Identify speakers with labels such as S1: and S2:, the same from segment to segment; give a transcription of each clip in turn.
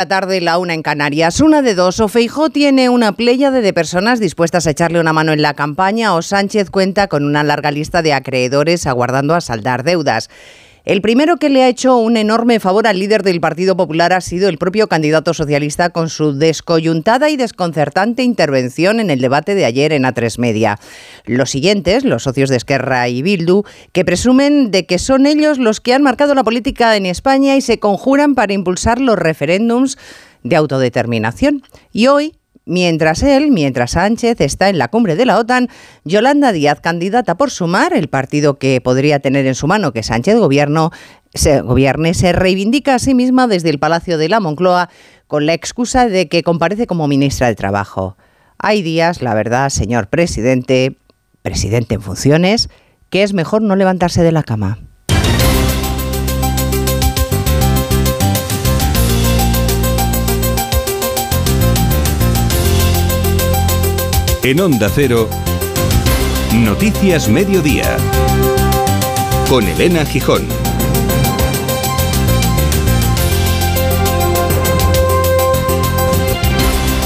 S1: La tarde, la una en Canarias. Una de dos. O Feijó tiene una pléyade de personas dispuestas a echarle una mano en la campaña o Sánchez cuenta con una larga lista de acreedores aguardando a saldar deudas. El primero que le ha hecho un enorme favor al líder del Partido Popular ha sido el propio candidato socialista con su descoyuntada y desconcertante intervención en el debate de ayer en A3 Media. Los siguientes, los socios de Esquerra y Bildu, que presumen de que son ellos los que han marcado la política en España y se conjuran para impulsar los referéndums de autodeterminación. Y hoy, Mientras él, mientras Sánchez está en la cumbre de la OTAN, Yolanda Díaz, candidata por Sumar, el partido que podría tener en su mano que Sánchez gobierno, se gobierne, se reivindica a sí misma desde el Palacio de la Moncloa con la excusa de que comparece como ministra de Trabajo. Hay días, la verdad, señor presidente, presidente en funciones, que es mejor no levantarse de la cama.
S2: En Onda Cero, Noticias Mediodía, con Elena Gijón.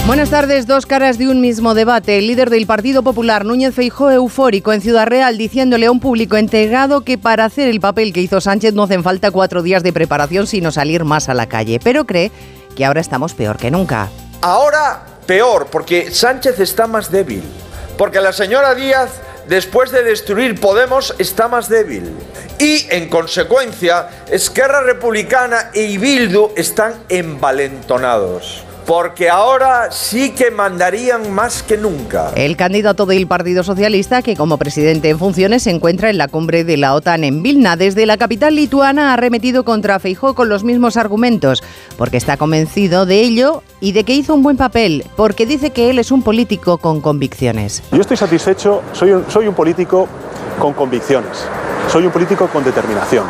S1: Buenas tardes, dos caras de un mismo debate. El líder del Partido Popular, Núñez Feijó, eufórico en Ciudad Real, diciéndole a un público entregado que para hacer el papel que hizo Sánchez no hacen falta cuatro días de preparación, sino salir más a la calle. Pero cree que ahora estamos peor que nunca.
S3: Ahora Peor, porque Sánchez está más débil. Porque la señora Díaz, después de destruir Podemos, está más débil. Y, en consecuencia, Esquerra Republicana y Bildu están envalentonados porque ahora sí que mandarían más que nunca.
S1: El candidato del Partido Socialista, que como presidente en funciones se encuentra en la cumbre de la OTAN en Vilna, desde la capital lituana ha arremetido contra Feijó con los mismos argumentos, porque está convencido de ello y de que hizo un buen papel, porque dice que él es un político con convicciones.
S4: Yo estoy satisfecho, soy un, soy un político con convicciones, soy un político con determinación,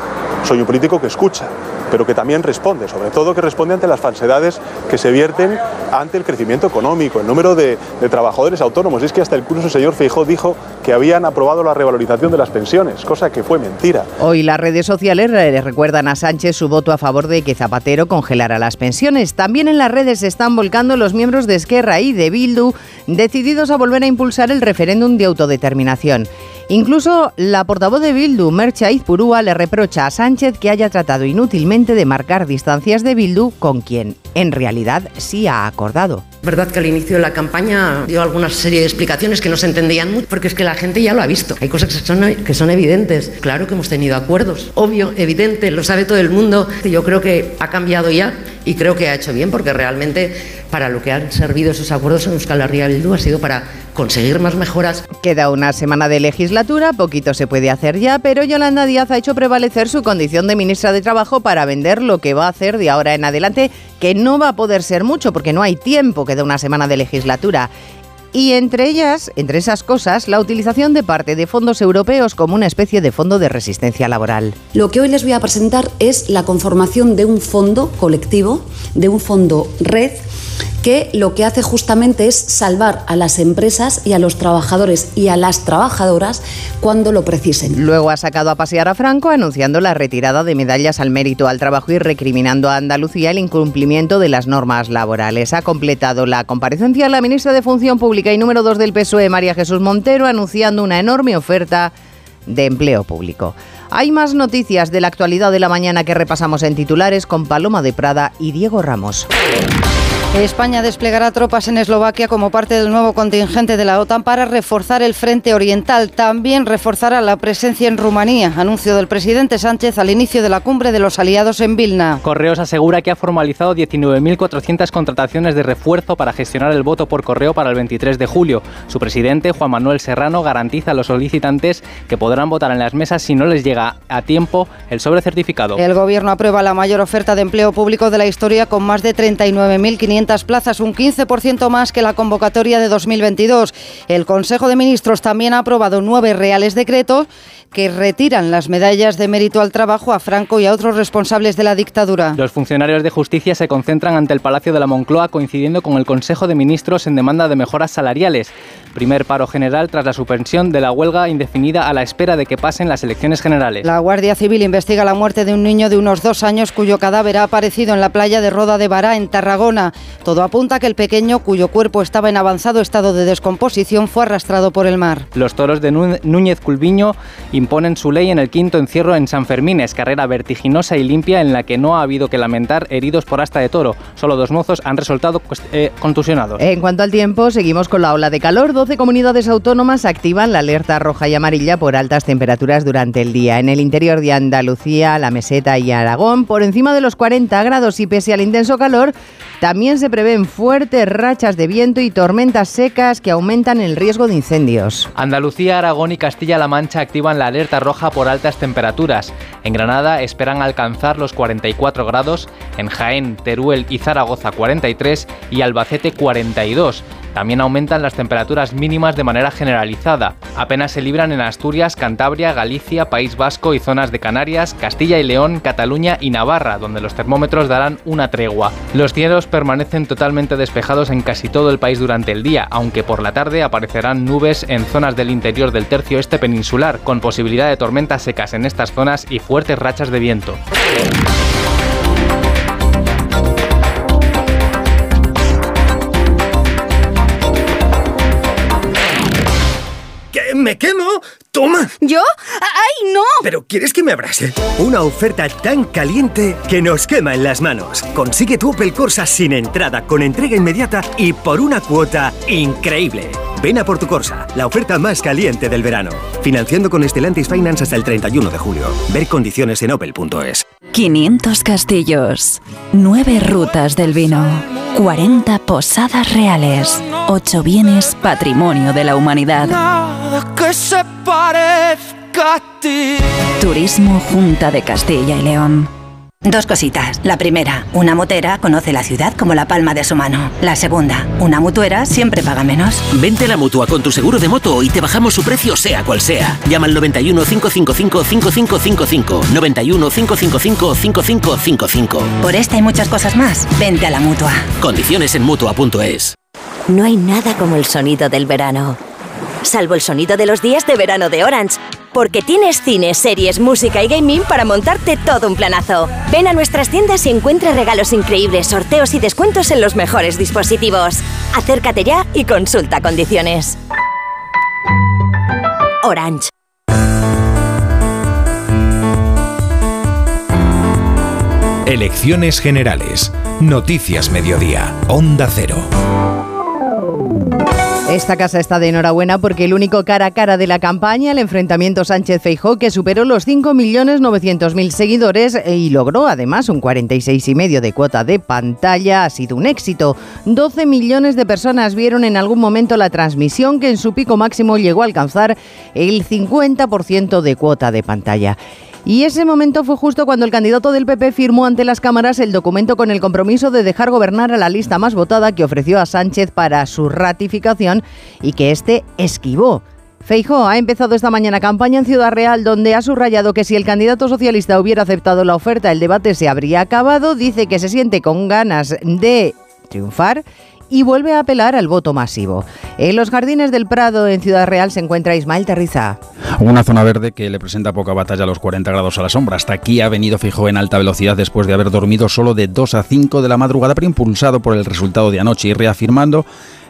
S4: soy un político que escucha pero que también responde, sobre todo que responde ante las falsedades que se vierten ante el crecimiento económico, el número de, trabajadores autónomos. Es que hasta el curso señor Feijó dijo que habían aprobado la revalorización de las pensiones, cosa que fue mentira.
S1: Hoy las redes sociales le recuerdan a Sánchez su voto a favor de que Zapatero congelara las pensiones. También en las redes se están volcando los miembros de Esquerra y de Bildu, decididos a volver a impulsar el referéndum de autodeterminación. Incluso la portavoz de Bildu, Mercha Izpurúa, le reprocha a Sánchez que haya tratado inútilmente de marcar distancias de Bildu con quien en realidad sí ha acordado.
S5: Verdad que al inicio de la campaña dio alguna serie de explicaciones que no se entendían mucho, porque es que la gente ya lo ha visto. Hay cosas que son, que son evidentes. Claro que hemos tenido acuerdos. Obvio, evidente, lo sabe todo el mundo. Yo creo que ha cambiado ya y creo que ha hecho bien, porque realmente para lo que han servido esos acuerdos en Euskal Herria Bildu ha sido para conseguir más mejoras.
S1: Queda una semana de legislatura, poquito se puede hacer ya, pero Yolanda Díaz ha hecho prevalecer su condición de ministra de Trabajo para vender lo que va a hacer de ahora en adelante, que no va a poder ser mucho porque no hay tiempo, queda una semana de legislatura. Y entre ellas, entre esas cosas, la utilización de parte de fondos europeos como una especie de fondo de resistencia laboral.
S6: Lo que hoy les voy a presentar es la conformación de un fondo colectivo, de un fondo red que lo que hace justamente es salvar a las empresas y a los trabajadores y a las trabajadoras cuando lo precisen.
S1: Luego ha sacado a pasear a Franco anunciando la retirada de medallas al mérito al trabajo y recriminando a Andalucía el incumplimiento de las normas laborales. Ha completado la comparecencia la ministra de Función Pública y número 2 del PSOE, María Jesús Montero, anunciando una enorme oferta de empleo público. Hay más noticias de la actualidad de la mañana que repasamos en titulares con Paloma de Prada y Diego Ramos.
S7: España desplegará tropas en Eslovaquia como parte del nuevo contingente de la OTAN para reforzar el frente oriental. También reforzará la presencia en Rumanía, anuncio del presidente Sánchez al inicio de la cumbre de los aliados en Vilna.
S8: Correos asegura que ha formalizado 19.400 contrataciones de refuerzo para gestionar el voto por correo para el 23 de julio. Su presidente, Juan Manuel Serrano, garantiza a los solicitantes que podrán votar en las mesas si no les llega a tiempo el sobre certificado.
S7: El gobierno aprueba la mayor oferta de empleo público de la historia con más de 39.500 1.500 plazas, un 15% más que la convocatoria de 2022. El Consejo de Ministros también ha aprobado nueve reales decretos que retiran las medallas de mérito al trabajo a Franco y a otros responsables de la dictadura.
S8: Los funcionarios de justicia se concentran ante el Palacio de la Moncloa coincidiendo con el Consejo de Ministros en demanda de mejoras salariales. Primer paro general tras la suspensión de la huelga indefinida a la espera de que pasen las elecciones generales.
S7: La Guardia Civil investiga la muerte de un niño de unos dos años cuyo cadáver ha aparecido en la playa de Roda de Bará, en Tarragona. Todo apunta a que el pequeño, cuyo cuerpo estaba en avanzado estado de descomposición, fue arrastrado por el mar.
S8: Los toros de Núñez Culviño imponen su ley en el quinto encierro en San Fermín. Es carrera vertiginosa y limpia en la que no ha habido que lamentar heridos por asta de toro. Solo dos mozos han resultado pues, eh, contusionados.
S1: En cuanto al tiempo, seguimos con la ola de calor. 12 comunidades autónomas activan la alerta roja y amarilla por altas temperaturas durante el día. En el interior de Andalucía, la meseta y Aragón, por encima de los 40 grados y pese al intenso calor, también se prevén fuertes rachas de viento y tormentas secas que aumentan el riesgo de incendios.
S8: Andalucía, Aragón y Castilla-La Mancha activan la alerta roja por altas temperaturas. En Granada esperan alcanzar los 44 grados, en Jaén, Teruel y Zaragoza 43 y Albacete 42. También aumentan las temperaturas mínimas de manera generalizada. Apenas se libran en Asturias, Cantabria, Galicia, País Vasco y zonas de Canarias, Castilla y León, Cataluña y Navarra, donde los termómetros darán una tregua. Los cielos permanecen totalmente despejados en casi todo el país durante el día, aunque por la tarde aparecerán nubes en zonas del interior del tercio este peninsular, con posibilidad de tormentas secas en estas zonas y fuertes rachas de viento.
S9: ¡Me quemo! ¡Toma!
S10: ¿Yo? ¡Ay, no!
S9: ¿Pero quieres que me abrase? Una oferta tan caliente que nos quema en las manos. Consigue tu Opel Corsa sin entrada, con entrega inmediata y por una cuota increíble. Ven a por tu Corsa, la oferta más caliente del verano. Financiando con Estelantis Finance hasta el 31 de julio. Ver condiciones en opel.es.
S11: 500 castillos, 9 rutas del vino, 40 posadas reales, 8 bienes patrimonio de la humanidad.
S12: que se parezca a ti.
S11: Turismo Junta de Castilla y León.
S13: Dos cositas. La primera, una motera conoce la ciudad como la palma de su mano. La segunda, una mutuera siempre paga menos.
S14: Vente a la mutua con tu seguro de moto y te bajamos su precio sea cual sea. Llama al 91 555 5555. 91 555 5555.
S13: Por esta y muchas cosas más, vente a la mutua.
S14: Condiciones en mutua.es.
S15: No hay nada como el sonido del verano. Salvo el sonido de los días de verano de Orange porque tienes cines, series, música y gaming para montarte todo un planazo. Ven a nuestras tiendas y encuentra regalos increíbles, sorteos y descuentos en los mejores dispositivos. Acércate ya y consulta condiciones. Orange.
S2: Elecciones Generales. Noticias Mediodía. Onda Cero.
S1: Esta casa está de enhorabuena porque el único cara a cara de la campaña, el enfrentamiento Sánchez-Feijó, que superó los 5.900.000 seguidores y logró además un 46,5 de cuota de pantalla, ha sido un éxito. 12 millones de personas vieron en algún momento la transmisión que en su pico máximo llegó a alcanzar el 50% de cuota de pantalla. Y ese momento fue justo cuando el candidato del PP firmó ante las cámaras el documento con el compromiso de dejar gobernar a la lista más votada que ofreció a Sánchez para su ratificación y que éste esquivó. Feijóo ha empezado esta mañana campaña en Ciudad Real donde ha subrayado que si el candidato socialista hubiera aceptado la oferta el debate se habría acabado, dice que se siente con ganas de triunfar y vuelve a apelar al voto masivo. En los jardines del Prado, en Ciudad Real, se encuentra Ismael Terriza.
S16: Una zona verde que le presenta poca batalla a los 40 grados a la sombra. Hasta aquí ha venido fijo en alta velocidad después de haber dormido solo de 2 a 5 de la madrugada, pero impulsado por el resultado de anoche y reafirmando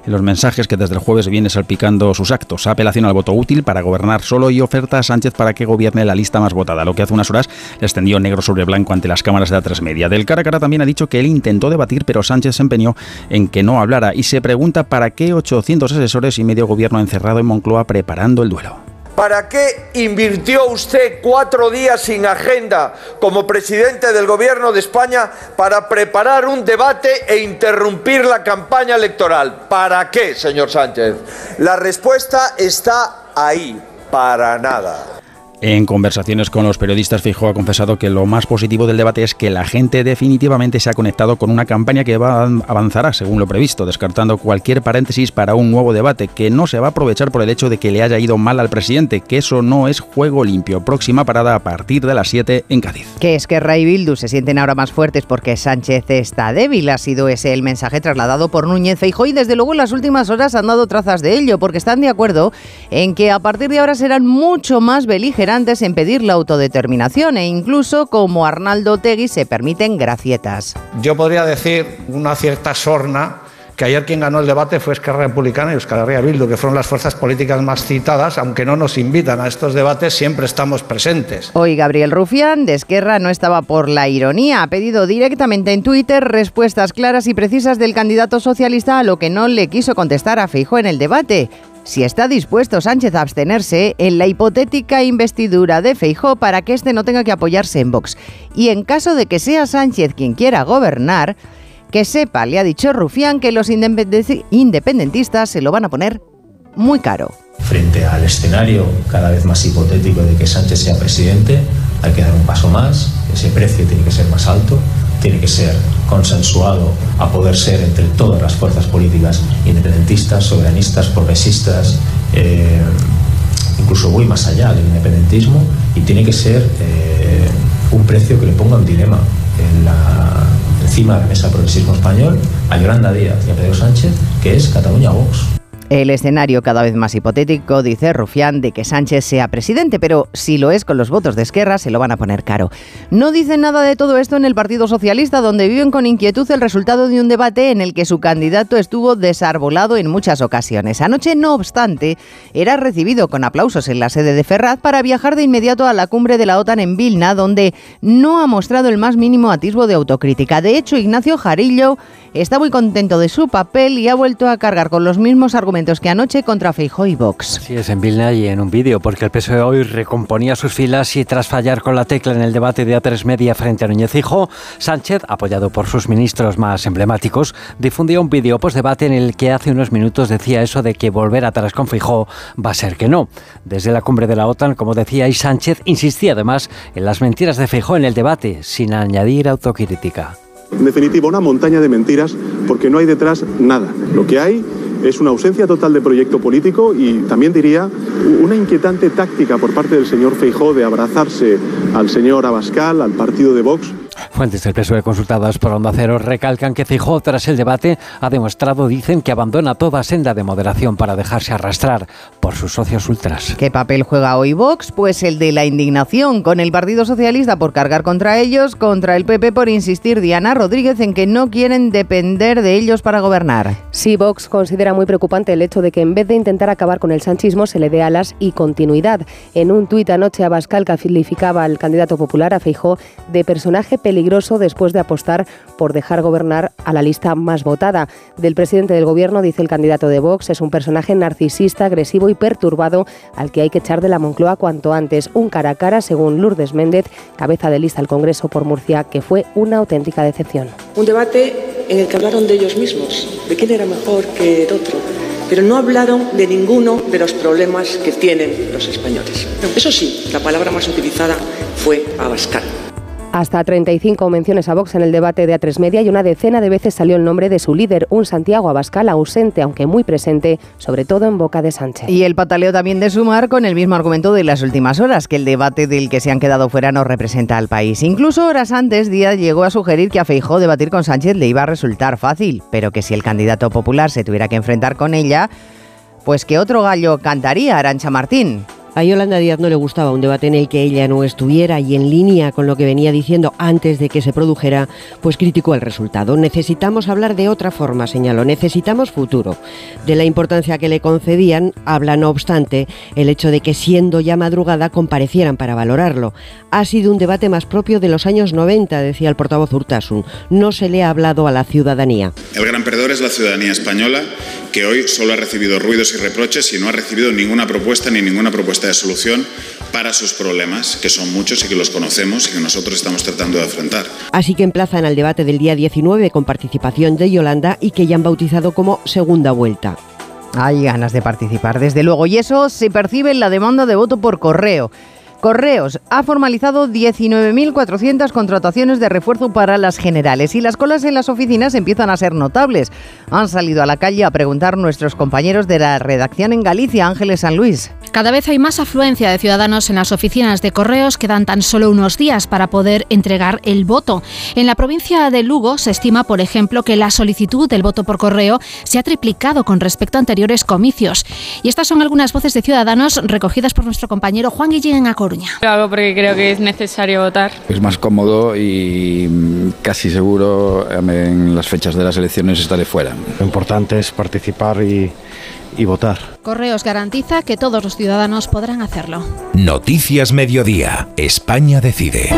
S16: en los mensajes que desde el jueves viene salpicando sus actos. Apelación al voto útil para gobernar solo y oferta a Sánchez para que gobierne la lista más votada, lo que hace unas horas le extendió negro sobre blanco ante las cámaras de la tres. Del cara a cara también ha dicho que él intentó debatir, pero Sánchez se empeñó en que no hablara y se pregunta para qué 800 asesores y medio gobierno encerrado en Moncloa preparando el duelo.
S3: ¿Para qué invirtió usted cuatro días sin agenda como presidente del Gobierno de España para preparar un debate e interrumpir la campaña electoral? ¿Para qué, señor Sánchez? La respuesta está ahí, para nada.
S16: En conversaciones con los periodistas, Feijóo ha confesado que lo más positivo del debate es que la gente definitivamente se ha conectado con una campaña que va avanzará según lo previsto, descartando cualquier paréntesis para un nuevo debate, que no se va a aprovechar por el hecho de que le haya ido mal al presidente, que eso no es juego limpio. Próxima parada a partir de las 7 en Cádiz.
S1: Que es que Ray Bildu se sienten ahora más fuertes porque Sánchez está débil. Ha sido ese el mensaje trasladado por Núñez Feijóo y desde luego en las últimas horas han dado trazas de ello, porque están de acuerdo en que a partir de ahora serán mucho más beligerantes en pedir la autodeterminación e incluso, como Arnaldo Tegui, se permiten gracietas.
S10: Yo podría decir una cierta sorna que ayer quien ganó el debate fue Esquerra Republicana y Euskal Herria Bildu, que fueron las fuerzas políticas más citadas, aunque no nos invitan a estos debates, siempre estamos presentes.
S1: Hoy Gabriel Rufián de Esquerra no estaba por la ironía, ha pedido directamente en Twitter respuestas claras y precisas del candidato socialista a lo que no le quiso contestar a Feijo en el debate si está dispuesto Sánchez a abstenerse en la hipotética investidura de Feijó para que éste no tenga que apoyarse en Vox. Y en caso de que sea Sánchez quien quiera gobernar, que sepa, le ha dicho Rufián, que los independentistas se lo van a poner muy caro.
S17: Frente al escenario cada vez más hipotético de que Sánchez sea presidente, hay que dar un paso más, ese precio tiene que ser más alto tiene que ser consensuado a poder ser entre todas las fuerzas políticas independentistas, soberanistas, progresistas, eh, incluso muy más allá del independentismo, y tiene que ser eh, un precio que le ponga un dilema encima de la mesa del progresismo español a Yolanda Díaz y a Pedro Sánchez, que es Cataluña-Vox.
S1: El escenario cada vez más hipotético, dice Rufián, de que Sánchez sea presidente, pero si lo es con los votos de Esquerra, se lo van a poner caro. No dicen nada de todo esto en el Partido Socialista, donde viven con inquietud el resultado de un debate en el que su candidato estuvo desarbolado en muchas ocasiones. Anoche, no obstante, era recibido con aplausos en la sede de Ferraz para viajar de inmediato a la cumbre de la OTAN en Vilna, donde no ha mostrado el más mínimo atisbo de autocrítica. De hecho, Ignacio Jarillo está muy contento de su papel y ha vuelto a cargar con los mismos argumentos que anoche contra Feijóo y Vox.
S18: Sí, es en Vilna y en un vídeo, porque el PSOE hoy recomponía sus filas y tras fallar con la tecla en el debate de A3 Media frente a Núñez Feijóo, Sánchez, apoyado por sus ministros más emblemáticos, difundió un vídeo post-debate en el que hace unos minutos decía eso de que volver atrás con Feijóo va a ser que no. Desde la cumbre de la OTAN, como decía, y Sánchez insistía además en las mentiras de Feijóo en el debate, sin añadir autocrítica.
S4: En definitiva, una montaña de mentiras porque no hay detrás nada. Lo que hay es una ausencia total de proyecto político y también diría una inquietante táctica por parte del señor Feijó de abrazarse al señor Abascal, al partido de Vox.
S18: Fuentes del PSOE consultadas por Onda Cero recalcan que Feijó, tras el debate, ha demostrado, dicen, que abandona toda senda de moderación para dejarse arrastrar por sus socios ultras.
S1: ¿Qué papel juega hoy Vox? Pues el de la indignación con el Partido Socialista por cargar contra ellos, contra el PP por insistir Diana Rodríguez en que no quieren depender de ellos para gobernar.
S19: Sí, Vox considera muy preocupante el hecho de que en vez de intentar acabar con el sanchismo se le dé alas y continuidad. En un tuit anoche Abascal calificaba al candidato popular, a Feijó, de personaje peligroso después de apostar por dejar gobernar a la lista más votada. Del presidente del gobierno, dice el candidato de Vox, es un personaje narcisista, agresivo y perturbado al que hay que echar de la Moncloa cuanto antes. Un cara a cara, según Lourdes Méndez, cabeza de lista al Congreso por Murcia, que fue una auténtica decepción.
S20: Un debate en el que hablaron de ellos mismos, de quién era mejor que el otro pero no hablaron de ninguno de los problemas que tienen los españoles. Eso sí, la palabra más utilizada fue Abascal.
S19: Hasta 35 menciones a Vox en el debate de A3 Media y una decena de veces salió el nombre de su líder, un Santiago Abascal ausente, aunque muy presente, sobre todo en boca de Sánchez.
S1: Y el pataleo también de Sumar con el mismo argumento de las últimas horas, que el debate del que se han quedado fuera no representa al país. Incluso horas antes, Díaz llegó a sugerir que a Feijó debatir con Sánchez le iba a resultar fácil, pero que si el candidato popular se tuviera que enfrentar con ella, pues que otro gallo cantaría, Arancha Martín.
S21: A Yolanda Díaz no le gustaba un debate en el que ella no estuviera y en línea con lo que venía diciendo antes de que se produjera, pues criticó el resultado. Necesitamos hablar de otra forma, señaló, necesitamos futuro. De la importancia que le concedían, habla no obstante el hecho de que siendo ya madrugada comparecieran para valorarlo. Ha sido un debate más propio de los años 90, decía el portavoz Urtasun. No se le ha hablado a la ciudadanía.
S22: El gran perdedor es la ciudadanía española, que hoy solo ha recibido ruidos y reproches y no ha recibido ninguna propuesta ni ninguna propuesta de solución para sus problemas, que son muchos y que los conocemos y que nosotros estamos tratando de afrontar.
S21: Así que emplazan al debate del día 19 con participación de Yolanda y que ya han bautizado como segunda vuelta.
S1: Hay ganas de participar, desde luego, y eso se percibe en la demanda de voto por correo Correos ha formalizado 19.400 contrataciones de refuerzo para las generales y las colas en las oficinas empiezan a ser notables. Han salido a la calle a preguntar nuestros compañeros de la redacción en Galicia, Ángeles San Luis.
S23: Cada vez hay más afluencia de ciudadanos en las oficinas de correos. Quedan tan solo unos días para poder entregar el voto. En la provincia de Lugo se estima, por ejemplo, que la solicitud del voto por correo se ha triplicado con respecto a anteriores comicios. Y estas son algunas voces de ciudadanos recogidas por nuestro compañero Juan Guillén en A Coruña.
S24: Lo hago porque creo que es necesario votar.
S25: Es más cómodo y casi seguro en las fechas de las elecciones estaré fuera.
S26: Lo importante es participar y, y votar.
S23: Correos garantiza que todos los ciudadanos podrán hacerlo.
S2: Noticias Mediodía. España decide.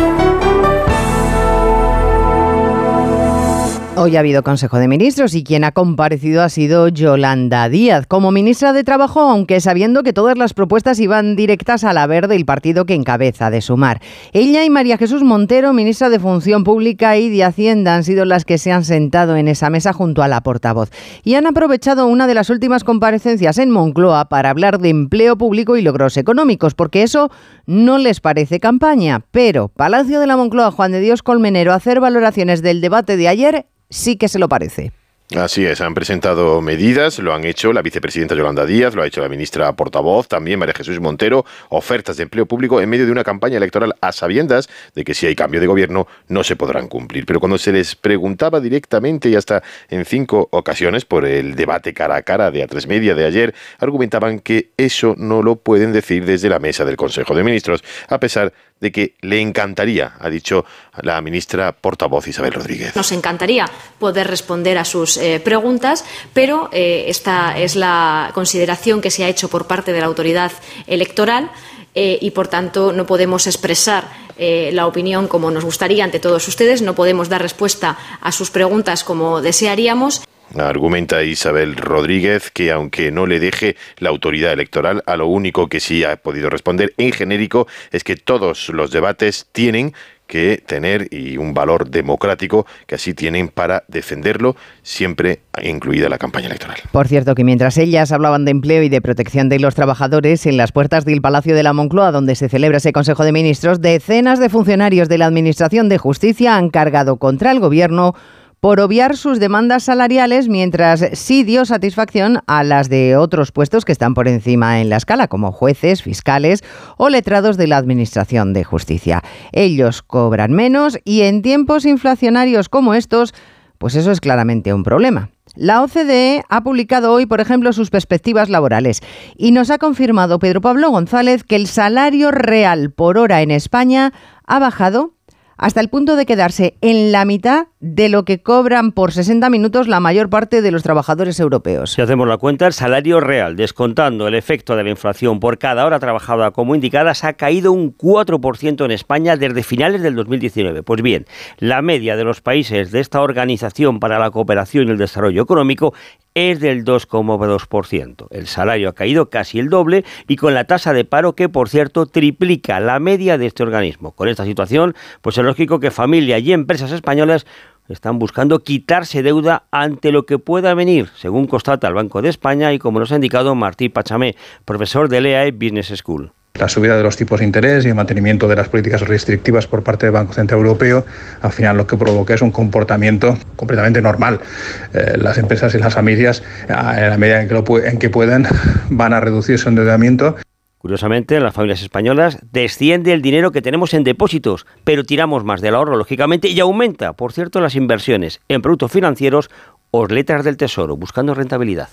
S1: Hoy ha habido Consejo de Ministros y quien ha comparecido ha sido Yolanda Díaz como ministra de Trabajo, aunque sabiendo que todas las propuestas iban directas a la verde, el partido que encabeza de sumar. Ella y María Jesús Montero, ministra de Función Pública y de Hacienda, han sido las que se han sentado en esa mesa junto a la portavoz y han aprovechado una de las últimas comparecencias en Moncloa para hablar de empleo público y logros económicos, porque eso no les parece campaña. Pero Palacio de la Moncloa, Juan de Dios Colmenero, hacer valoraciones del debate de ayer sí que se lo parece.
S27: Así es, han presentado medidas, lo han hecho la vicepresidenta Yolanda Díaz, lo ha hecho la ministra portavoz, también María Jesús Montero, ofertas de empleo público en medio de una campaña electoral a sabiendas de que si hay cambio de gobierno no se podrán cumplir. Pero cuando se les preguntaba directamente y hasta en cinco ocasiones por el debate cara a cara de A3 Media de ayer, argumentaban que eso no lo pueden decir desde la mesa del Consejo de Ministros, a pesar de que le encantaría, ha dicho la ministra portavoz Isabel Rodríguez.
S28: Nos encantaría poder responder a sus eh, preguntas, pero eh, esta es la consideración que se ha hecho por parte de la autoridad electoral eh, y, por tanto, no podemos expresar la opinión como nos gustaría ante todos ustedes, no podemos dar respuesta a sus preguntas como desearíamos.
S27: Argumenta Isabel Rodríguez que aunque no le deje la autoridad electoral, a lo único que sí ha podido responder en genérico es que todos los debates tienen que tener y un valor democrático que así tienen para defenderlo, siempre incluida la campaña electoral.
S1: Por cierto, que mientras ellas hablaban de empleo y de protección de los trabajadores, en las puertas del Palacio de la Moncloa, donde se celebra ese Consejo de Ministros, decenas de funcionarios de la Administración de Justicia han cargado contra el Gobierno por obviar sus demandas salariales mientras sí dio satisfacción a las de otros puestos que están por encima en la escala, como jueces, fiscales o letrados de la Administración de Justicia. Ellos cobran menos y en tiempos inflacionarios como estos, pues eso es claramente un problema. La OCDE ha publicado hoy, por ejemplo, sus perspectivas laborales y nos ha confirmado Pedro Pablo González que el salario real por hora en España ha bajado hasta el punto de quedarse en la mitad de lo que cobran por 60 minutos la mayor parte de los trabajadores europeos.
S29: Si hacemos la cuenta, el salario real, descontando el efecto de la inflación por cada hora trabajada como indicadas, ha caído un 4% en España desde finales del 2019. Pues bien, la media de los países de esta Organización para la Cooperación y el Desarrollo Económico es del 2,2%. El salario ha caído casi el doble y con la tasa de paro que, por cierto, triplica la media de este organismo. Con esta situación, pues es lógico que familias y empresas españolas están buscando quitarse deuda ante lo que pueda venir, según constata el Banco de España y como nos ha indicado Martí Pachamé, profesor de EAE Business School.
S30: La subida de los tipos de interés y el mantenimiento de las políticas restrictivas por parte del Banco Central Europeo, al final lo que provoca es un comportamiento completamente normal. Eh, las empresas y las familias, en la medida en que, lo, en que van a reducir su endeudamiento.
S29: Curiosamente, en las familias españolas desciende el dinero que tenemos en depósitos, pero tiramos más del ahorro, lógicamente, y aumenta, por cierto, las inversiones en productos financieros o letras del tesoro, buscando rentabilidad.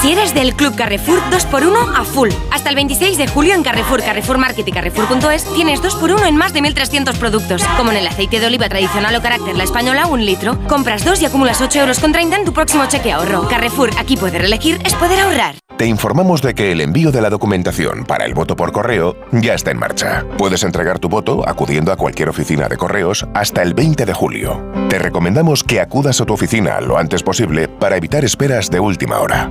S31: Si eres del Club Carrefour, 2x1 a full. Hasta el 26 de julio en Carrefour, Carrefour Market y Carrefour.es tienes 2x1 en más de 1.300 productos. Como en el aceite de oliva tradicional o carácter la española, un litro. Compras dos y acumulas 8 euros con 30 en tu próximo cheque ahorro. Carrefour, aquí poder elegir es poder ahorrar.
S32: Te informamos de que el envío de la documentación para el voto por correo ya está en marcha. Puedes entregar tu voto acudiendo a cualquier oficina de correos hasta el 20 de julio. Te recomendamos que acudas a tu oficina lo antes posible para evitar esperas de última hora.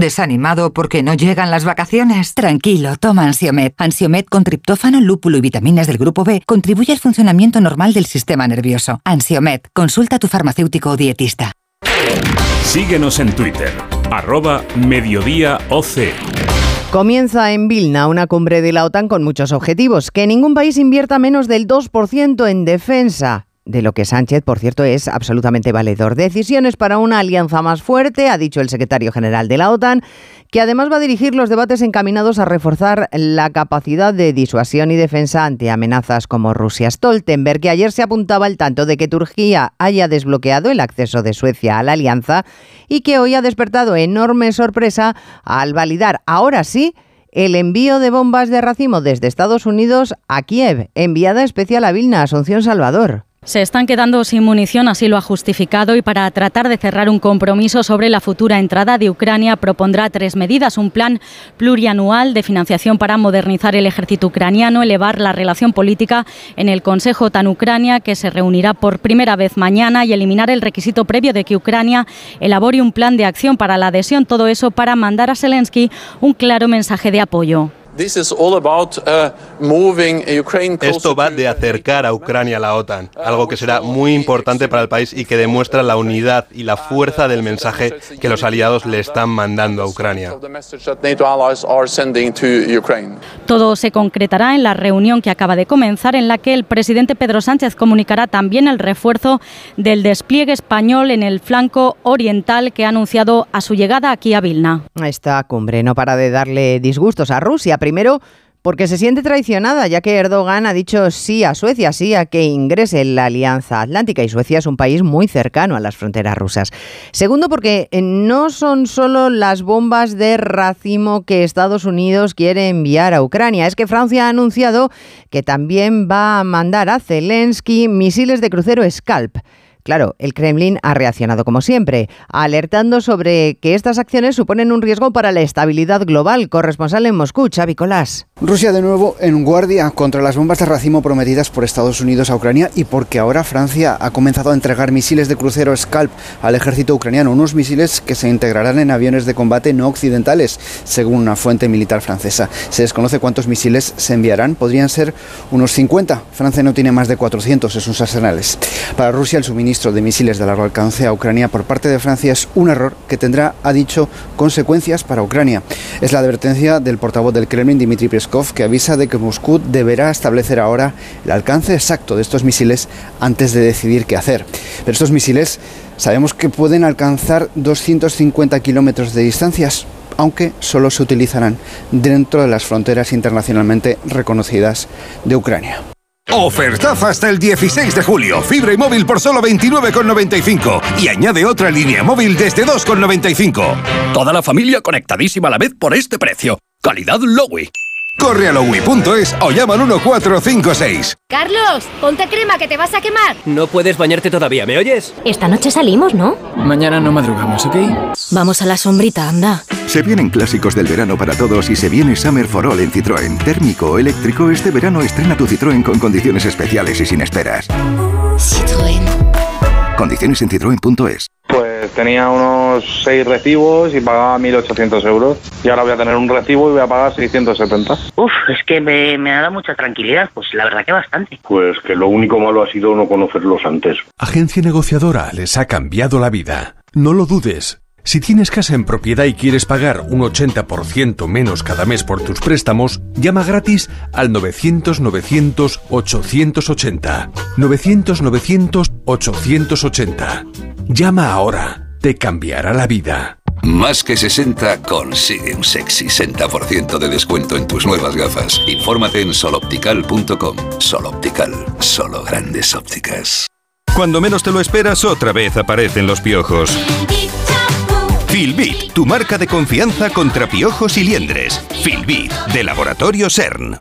S33: ¿Desanimado porque no llegan las vacaciones? Tranquilo, toma Ansiomet. Ansiomet con triptófano, lúpulo y vitaminas del grupo B contribuye al funcionamiento normal del sistema nervioso. Ansiomet, consulta a tu farmacéutico o dietista.
S34: Síguenos en Twitter, arroba mediodíaoc.
S1: Comienza en Vilna una cumbre de la OTAN con muchos objetivos. Que ningún país invierta menos del 2% en defensa de lo que Sánchez, por cierto, es absolutamente valedor. Decisiones para una alianza más fuerte, ha dicho el secretario general de la OTAN, que además va a dirigir los debates encaminados a reforzar la capacidad de disuasión y defensa ante amenazas como Rusia. Stoltenberg, que ayer se apuntaba al tanto de que Turquía haya desbloqueado el acceso de Suecia a la alianza y que hoy ha despertado enorme sorpresa al validar, ahora sí, el envío de bombas de racimo desde Estados Unidos a Kiev, enviada especial a Vilna, Asunción Salvador.
S35: Se están quedando sin munición, así lo ha justificado, y para tratar de cerrar un compromiso sobre la futura entrada de Ucrania propondrá tres medidas. Un plan plurianual de financiación para modernizar el ejército ucraniano, elevar la relación política en el Consejo TAN-Ucrania, que se reunirá por primera vez mañana, y eliminar el requisito previo de que Ucrania elabore un plan de acción para la adhesión. Todo eso para mandar a Zelensky un claro mensaje de apoyo.
S36: Esto va de acercar a Ucrania a la OTAN, algo que será muy importante para el país y que demuestra la unidad y la fuerza del mensaje que los aliados le están mandando a Ucrania.
S35: Todo se concretará en la reunión que acaba de comenzar, en la que el presidente Pedro Sánchez comunicará también el refuerzo del despliegue español en el flanco oriental que ha anunciado a su llegada aquí a Vilna.
S1: Esta cumbre no para de darle disgustos a Rusia Primero, porque se siente traicionada, ya que Erdogan ha dicho sí a Suecia, sí a que ingrese en la Alianza Atlántica y Suecia es un país muy cercano a las fronteras rusas. Segundo, porque eh, no son solo las bombas de racimo que Estados Unidos quiere enviar a Ucrania, es que Francia ha anunciado que también va a mandar a Zelensky misiles de crucero Scalp. Claro, el Kremlin ha reaccionado como siempre, alertando sobre que estas acciones suponen un riesgo para la estabilidad global. Corresponsal en Moscú, Xavi Colás.
S37: Rusia de nuevo en guardia contra las bombas de racimo prometidas por Estados Unidos a Ucrania y porque ahora Francia ha comenzado a entregar misiles de crucero Scalp al ejército ucraniano, unos misiles que se integrarán en aviones de combate no occidentales, según una fuente militar francesa. Se desconoce cuántos misiles se enviarán, podrían ser unos 50. Francia no tiene más de 400 en sus arsenales. Para Rusia el suministro de misiles de largo alcance a Ucrania por parte de Francia es un error que tendrá, ha dicho, consecuencias para Ucrania. Es la advertencia del portavoz del Kremlin, Dmitry Peskov, que avisa de que Moscú deberá establecer ahora el alcance exacto de estos misiles antes de decidir qué hacer. Pero estos misiles sabemos que pueden alcanzar 250 kilómetros de distancias aunque solo se utilizarán dentro de las fronteras internacionalmente reconocidas de Ucrania.
S38: Ofertaza hasta el 16 de julio. Fibra y móvil por solo 29,95. Y añade otra línea móvil desde 2,95.
S39: Toda la familia conectadísima a la vez por este precio. Calidad Lowy.
S38: Corre a lowy.es o llama al 1456.
S40: Carlos, ponte crema que te vas a quemar.
S41: No puedes bañarte todavía, ¿me oyes?
S40: Esta noche salimos, ¿no?
S41: Mañana no madrugamos, ¿ok?
S40: Vamos a la sombrita, anda.
S42: Se vienen clásicos del verano para todos y se viene Summer for All en Citroën. Térmico o eléctrico, este verano estrena tu Citroën con condiciones especiales y sin esperas. Citroën. Condiciones en citroen.es.
S43: Pues tenía unos 6 recibos y pagaba 1.800 euros. Y ahora voy a tener un recibo y voy a pagar 670.
S44: Uf, es que me, me ha dado mucha tranquilidad. Pues la verdad que bastante.
S45: Pues que lo único malo ha sido no conocerlos antes.
S46: Agencia negociadora les ha cambiado la vida. No lo dudes. Si tienes casa en propiedad y quieres pagar un 80% menos cada mes por tus préstamos, llama gratis al 900-900-880. 900-900-880. Llama ahora. Te cambiará la vida.
S47: Más que 60 consigue un sexy 60% de descuento en tus nuevas gafas. Infórmate en soloptical.com. Soloptical, solo grandes ópticas.
S48: Cuando menos te lo esperas, otra vez aparecen los piojos. Filbit, tu marca de confianza contra piojos y liendres. Filbit, de Laboratorio CERN.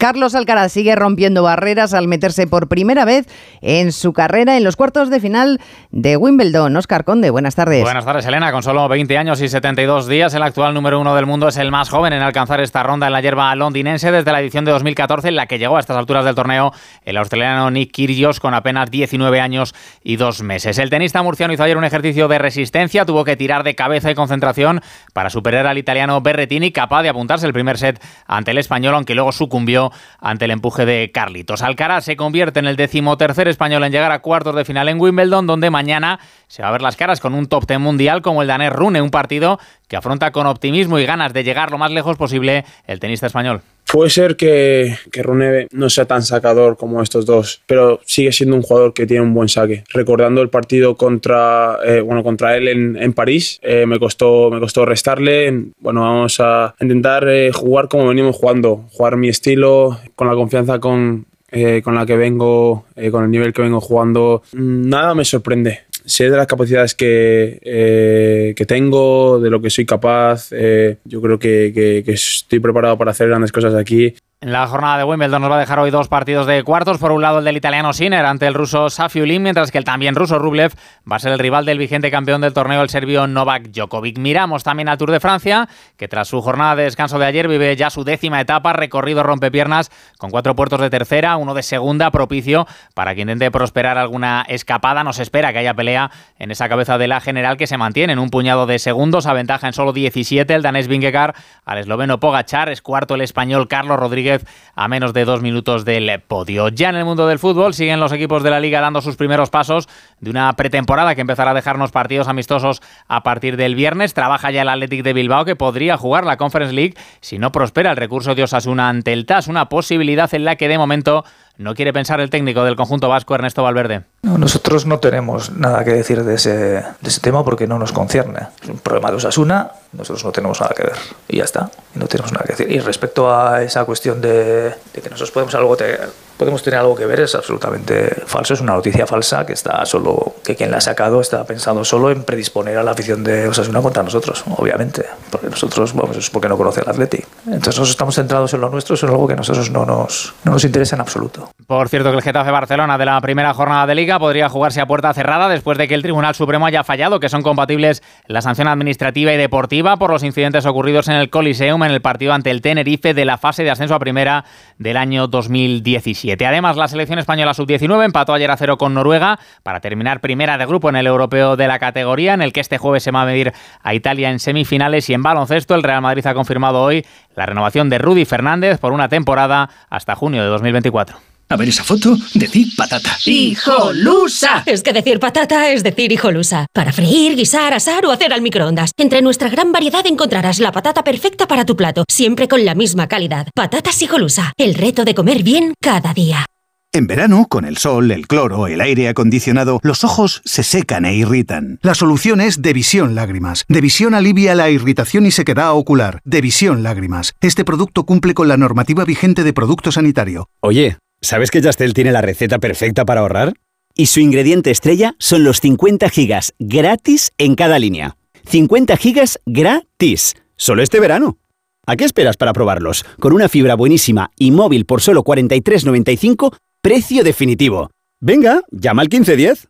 S1: Carlos Alcaraz sigue rompiendo barreras al meterse por primera vez en su carrera en los cuartos de final de Wimbledon. Oscar Conde, buenas tardes.
S49: Buenas tardes, Elena. Con solo 20 años y 72 días, el actual número uno del mundo es el más joven en alcanzar esta ronda en la hierba londinense desde la edición de 2014, en la que llegó a estas alturas del torneo el australiano Nick Kyrgios con apenas 19 años y dos meses. El tenista murciano hizo ayer un ejercicio de resistencia, tuvo que tirar de cabeza y concentración para superar al italiano Berretini, capaz de apuntarse el primer set ante el español, aunque luego sucumbió ante el empuje de Carlitos. Alcaraz se convierte en el decimotercer español en llegar a cuartos de final en Wimbledon, donde mañana se va a ver las caras con un top ten mundial como el danés Rune, un partido que afronta con optimismo y ganas de llegar lo más lejos posible el tenista español.
S50: Puede ser que, que Rune no sea tan sacador como estos dos, pero sigue siendo un jugador que tiene un buen saque. Recordando el partido contra, eh, bueno, contra él en, en París, eh, me, costó, me costó restarle. Bueno, vamos a intentar eh, jugar como venimos jugando, jugar mi estilo, con la confianza con, eh, con la que vengo, con el nivel que vengo jugando. Nada me sorprende sé de las capacidades que, eh, que tengo, de lo que soy capaz. Eh, yo creo que, que, que, estoy preparado para hacer grandes cosas aquí.
S49: La jornada de Wimbledon nos va a dejar hoy dos partidos de cuartos. Por un lado el del italiano Sinner ante el ruso Safiulin, mientras que el también ruso Rublev va a ser el rival del vigente campeón del torneo, el serbio Novak Djokovic. Miramos también al Tour de Francia, que tras su jornada de descanso de ayer vive ya su décima etapa, recorrido rompepiernas con cuatro puertos de tercera, uno de segunda, propicio para que intente prosperar alguna escapada. Nos espera que haya pelea en esa cabeza de la general que se mantiene en un puñado de segundos, a ventaja en solo 17 el danés Vingegaard al esloveno Pogachar, es cuarto el español Carlos Rodríguez a menos de dos minutos del podio. Ya en el mundo del fútbol siguen los equipos de la liga dando sus primeros pasos de una pretemporada que empezará a dejarnos partidos amistosos a partir del viernes. Trabaja ya el Athletic de Bilbao que podría jugar la Conference League si no prospera el recurso de Osasuna ante el TAS, una posibilidad en la que de momento no quiere pensar el técnico del conjunto vasco Ernesto Valverde.
S51: No, nosotros no tenemos nada que decir de ese, de ese tema porque no nos concierne. Es un problema de Osasuna, nosotros no tenemos nada que ver. Y ya está, no tenemos nada que decir. Y respecto a esa cuestión de, de que nosotros podemos algo te, podemos tener algo que ver es absolutamente falso, es una noticia falsa que está solo que quien la ha sacado está pensando solo en predisponer a la afición de Osasuna contra nosotros, obviamente, porque nosotros vamos es porque no conoce el Atleti. Entonces nosotros estamos centrados en lo nuestro, es algo que a nosotros no nos no nos interesa en absoluto.
S49: Por cierto que el Getafe Barcelona de la primera jornada de liga podría jugarse a puerta cerrada después de que el Tribunal Supremo haya fallado que son compatibles la sanción administrativa y deportiva por los incidentes ocurridos en el Coliseum en el partido ante el Tenerife de la fase de ascenso a primera del año 2017. Además, la selección española sub-19 empató ayer a cero con Noruega para terminar primera de grupo en el europeo de la categoría, en el que este jueves se va a medir a Italia en semifinales y en baloncesto. El Real Madrid ha confirmado hoy la renovación de Rudy Fernández por una temporada hasta junio de 2024.
S39: A ver esa foto, decir patata.
S40: ¡Hijolusa! Es que decir patata es decir hijolusa. Para freír, guisar, asar o hacer al microondas. Entre nuestra gran variedad encontrarás la patata perfecta para tu plato, siempre con la misma calidad. Patatas hijolusa. El reto de comer bien cada día.
S52: En verano, con el sol, el cloro, el aire acondicionado, los ojos se secan e irritan. La solución es Devisión Lágrimas. Devisión alivia la irritación y sequedad ocular. Devisión Lágrimas. Este producto cumple con la normativa vigente de producto sanitario.
S53: Oye, ¿sabes que Yastel tiene la receta perfecta para ahorrar? Y su ingrediente estrella son los 50 gigas gratis en cada línea. 50 gigas gratis. Solo este verano. ¿A qué esperas para probarlos? Con una fibra buenísima y móvil por solo 43,95, precio definitivo. Venga, llama al 1510.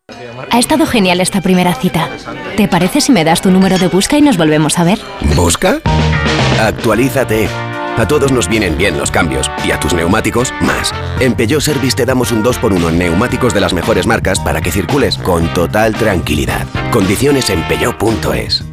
S54: Ha estado genial esta primera cita. ¿Te parece si me das tu número de busca y nos volvemos a ver?
S42: ¿Busca? Actualízate. A todos nos vienen bien los cambios y a tus neumáticos más. En Peugeot Service te damos un 2x1 en neumáticos de las mejores marcas para que circules con total tranquilidad. Condiciones en peugeot.es.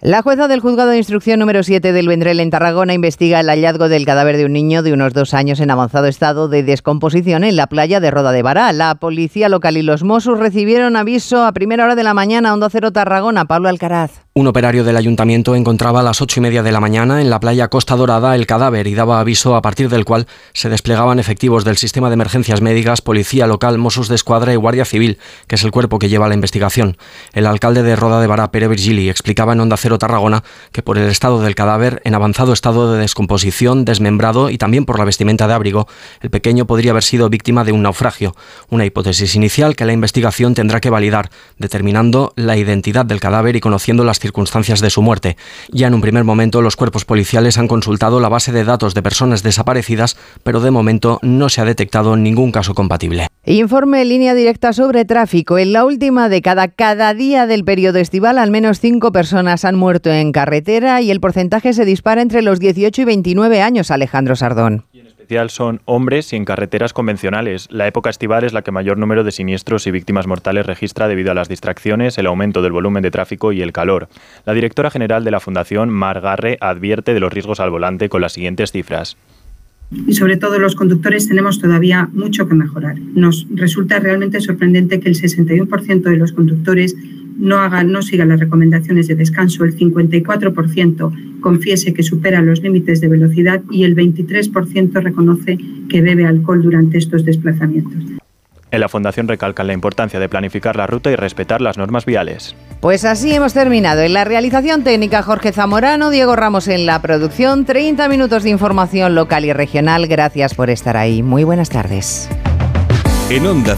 S1: La jueza del juzgado de instrucción número 7 del Vendrell en Tarragona investiga el hallazgo del cadáver de un niño de unos dos años en avanzado estado de descomposición en la playa de Roda de Bará. La policía local y los Mossos recibieron aviso a primera hora de la mañana, Onda Cero Tarragona. Pablo Alcaraz.
S55: Un operario del ayuntamiento encontraba a las ocho y media de la mañana en la playa Costa Dorada el cadáver y daba aviso a partir del cual se desplegaban efectivos del sistema de emergencias médicas, policía local, Mossos de Escuadra y Guardia Civil, que es el cuerpo que lleva la investigación. El alcalde de Roda de Bará, Pere Virgili, explicaba en Onda Cero Tarragona que por el estado del cadáver, en avanzado estado de descomposición, desmembrado y también por la vestimenta de abrigo, el pequeño podría haber sido víctima de un naufragio. Una hipótesis inicial que la investigación tendrá que validar, determinando la identidad del cadáver y conociendo las circunstancias de su muerte. Ya en un primer momento, los cuerpos policiales han consultado la base de datos de personas desaparecidas, pero de momento no se ha detectado ningún caso compatible.
S1: Informe en línea directa sobre tráfico. En la última década, cada día del periodo estival, al menos cinco personas han muerto en carretera y el porcentaje se dispara entre los 18 y 29 años, Alejandro Sardón
S56: son hombres y en carreteras convencionales. La época estival es la que mayor número de siniestros y víctimas mortales registra debido a las distracciones, el aumento del volumen de tráfico y el calor. La directora general de la Fundación, Mar Garre, advierte de los riesgos al volante con las siguientes cifras
S50: y sobre todo los conductores tenemos todavía mucho que mejorar. Nos resulta realmente sorprendente que el 61% de los conductores no, hagan, no sigan las recomendaciones de descanso, el 54% confiese que supera los límites de velocidad y el 23% reconoce que bebe alcohol durante estos desplazamientos.
S56: En la Fundación recalcan la importancia de planificar la ruta y respetar las normas viales.
S1: Pues así hemos terminado. En la realización técnica Jorge Zamorano, Diego Ramos en la producción, 30 minutos de información local y regional. Gracias por estar ahí. Muy buenas tardes.
S46: En Onda